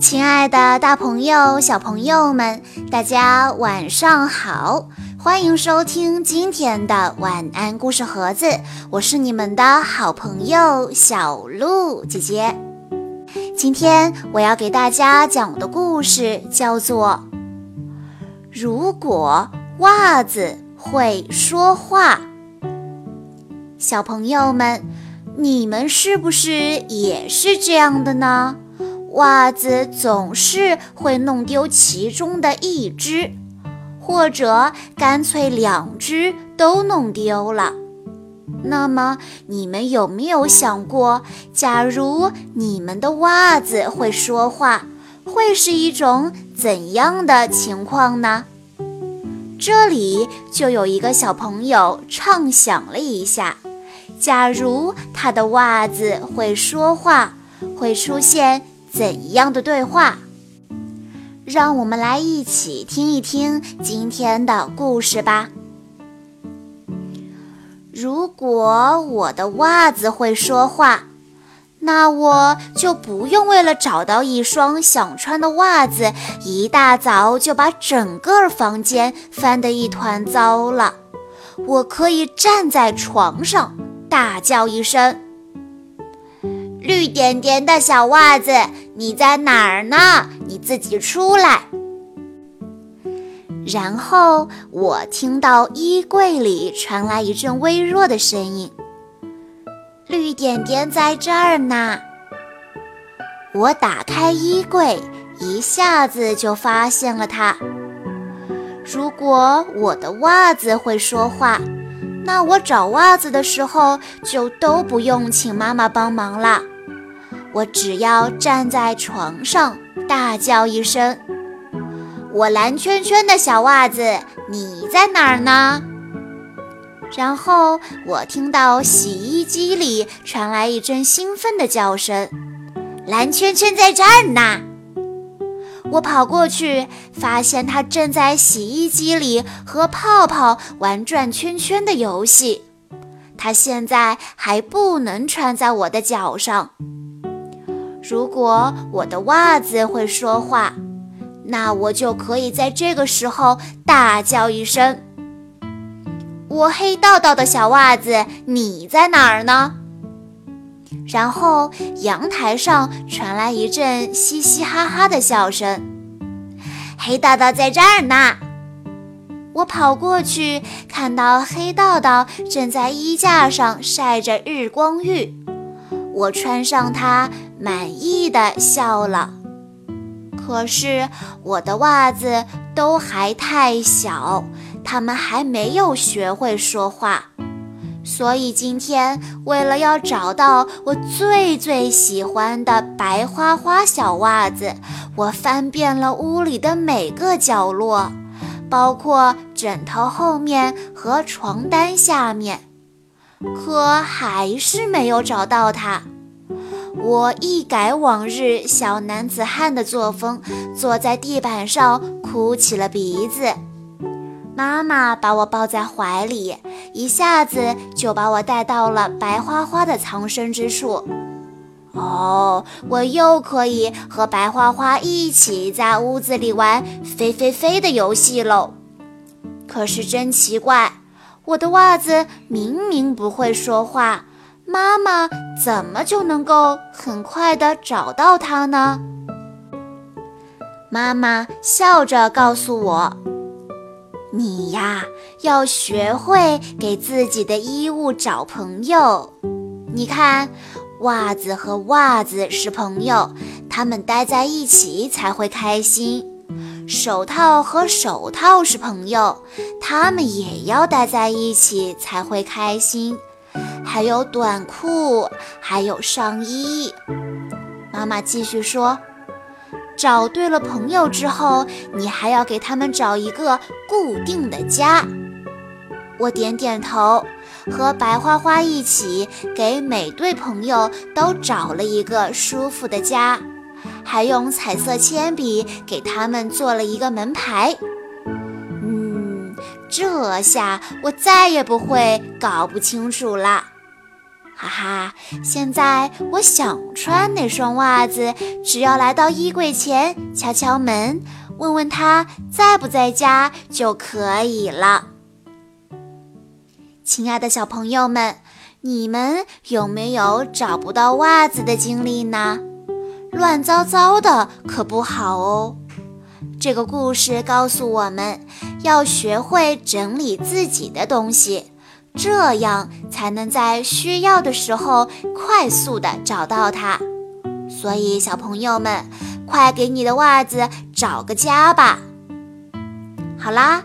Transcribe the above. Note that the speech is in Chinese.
亲爱的，大朋友、小朋友们，大家晚上好！欢迎收听今天的晚安故事盒子，我是你们的好朋友小鹿姐姐。今天我要给大家讲的故事叫做《如果袜子会说话》。小朋友们，你们是不是也是这样的呢？袜子总是会弄丢其中的一只，或者干脆两只都弄丢了。那么，你们有没有想过，假如你们的袜子会说话，会是一种怎样的情况呢？这里就有一个小朋友畅想了一下，假如他的袜子会说话，会出现。怎样的对话？让我们来一起听一听今天的故事吧。如果我的袜子会说话，那我就不用为了找到一双想穿的袜子，一大早就把整个房间翻得一团糟了。我可以站在床上，大叫一声。绿点点的小袜子，你在哪儿呢？你自己出来。然后我听到衣柜里传来一阵微弱的声音：“绿点点在这儿呢。”我打开衣柜，一下子就发现了它。如果我的袜子会说话，那我找袜子的时候就都不用请妈妈帮忙了。我只要站在床上，大叫一声：“我蓝圈圈的小袜子，你在哪儿呢？”然后我听到洗衣机里传来一阵兴奋的叫声：“蓝圈圈在这儿呢！”我跑过去，发现它正在洗衣机里和泡泡玩转圈圈的游戏。它现在还不能穿在我的脚上。如果我的袜子会说话，那我就可以在这个时候大叫一声：“我黑道道的小袜子，你在哪儿呢？”然后阳台上传来一阵嘻嘻哈哈的笑声：“黑道道在这儿呢！”我跑过去，看到黑道道正在衣架上晒着日光浴。我穿上它，满意的笑了。可是我的袜子都还太小，它们还没有学会说话。所以今天，为了要找到我最最喜欢的白花花小袜子，我翻遍了屋里的每个角落，包括枕头后面和床单下面。可还是没有找到它。我一改往日小男子汉的作风，坐在地板上哭起了鼻子。妈妈把我抱在怀里，一下子就把我带到了白花花的藏身之处。哦，我又可以和白花花一起在屋子里玩飞飞飞的游戏喽。可是真奇怪。我的袜子明明不会说话，妈妈怎么就能够很快地找到它呢？妈妈笑着告诉我：“你呀，要学会给自己的衣物找朋友。你看，袜子和袜子是朋友，它们待在一起才会开心。”手套和手套是朋友，他们也要待在一起才会开心。还有短裤，还有上衣。妈妈继续说：“找对了朋友之后，你还要给他们找一个固定的家。”我点点头，和白花花一起给每对朋友都找了一个舒服的家。还用彩色铅笔给他们做了一个门牌。嗯，这下我再也不会搞不清楚了。哈哈，现在我想穿哪双袜子，只要来到衣柜前敲敲门，问问他在不在家就可以了。亲爱的小朋友们，你们有没有找不到袜子的经历呢？乱糟糟的可不好哦。这个故事告诉我们要学会整理自己的东西，这样才能在需要的时候快速的找到它。所以，小朋友们，快给你的袜子找个家吧。好啦。